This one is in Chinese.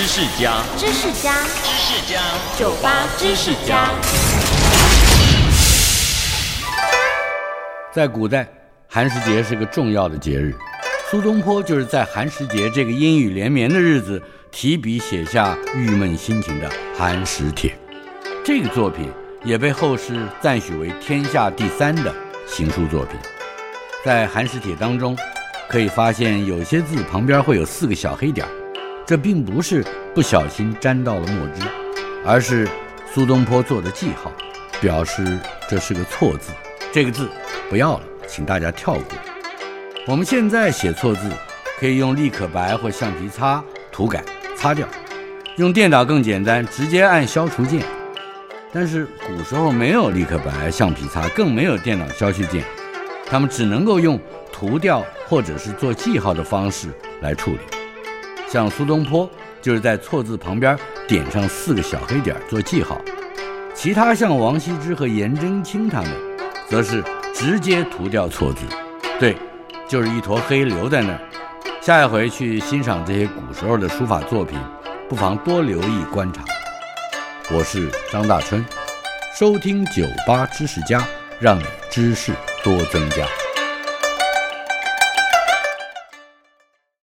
知识家，知识家，知识家，酒吧知识家。在古代，寒食节是个重要的节日。苏东坡就是在寒食节这个阴雨连绵的日子，提笔写下郁闷心情的《寒食帖》。这个作品也被后世赞许为天下第三的行书作品。在《寒食帖》当中，可以发现有些字旁边会有四个小黑点，这并不是不小心沾到了墨汁，而是苏东坡做的记号，表示这是个错字。这个字不要了，请大家跳过。我们现在写错字，可以用立可白或橡皮擦涂改擦掉，用电脑更简单，直接按消除键。但是古时候没有立可白、橡皮擦，更没有电脑消去键，他们只能够用涂掉或者是做记号的方式来处理。像苏东坡就是在错字旁边点上四个小黑点做记号，其他像王羲之和颜真卿他们，则是直接涂掉错字。对，就是一坨黑留在那儿。下一回去欣赏这些古时候的书法作品，不妨多留意观察。我是张大春，收听酒吧知识家，让你知识多增加。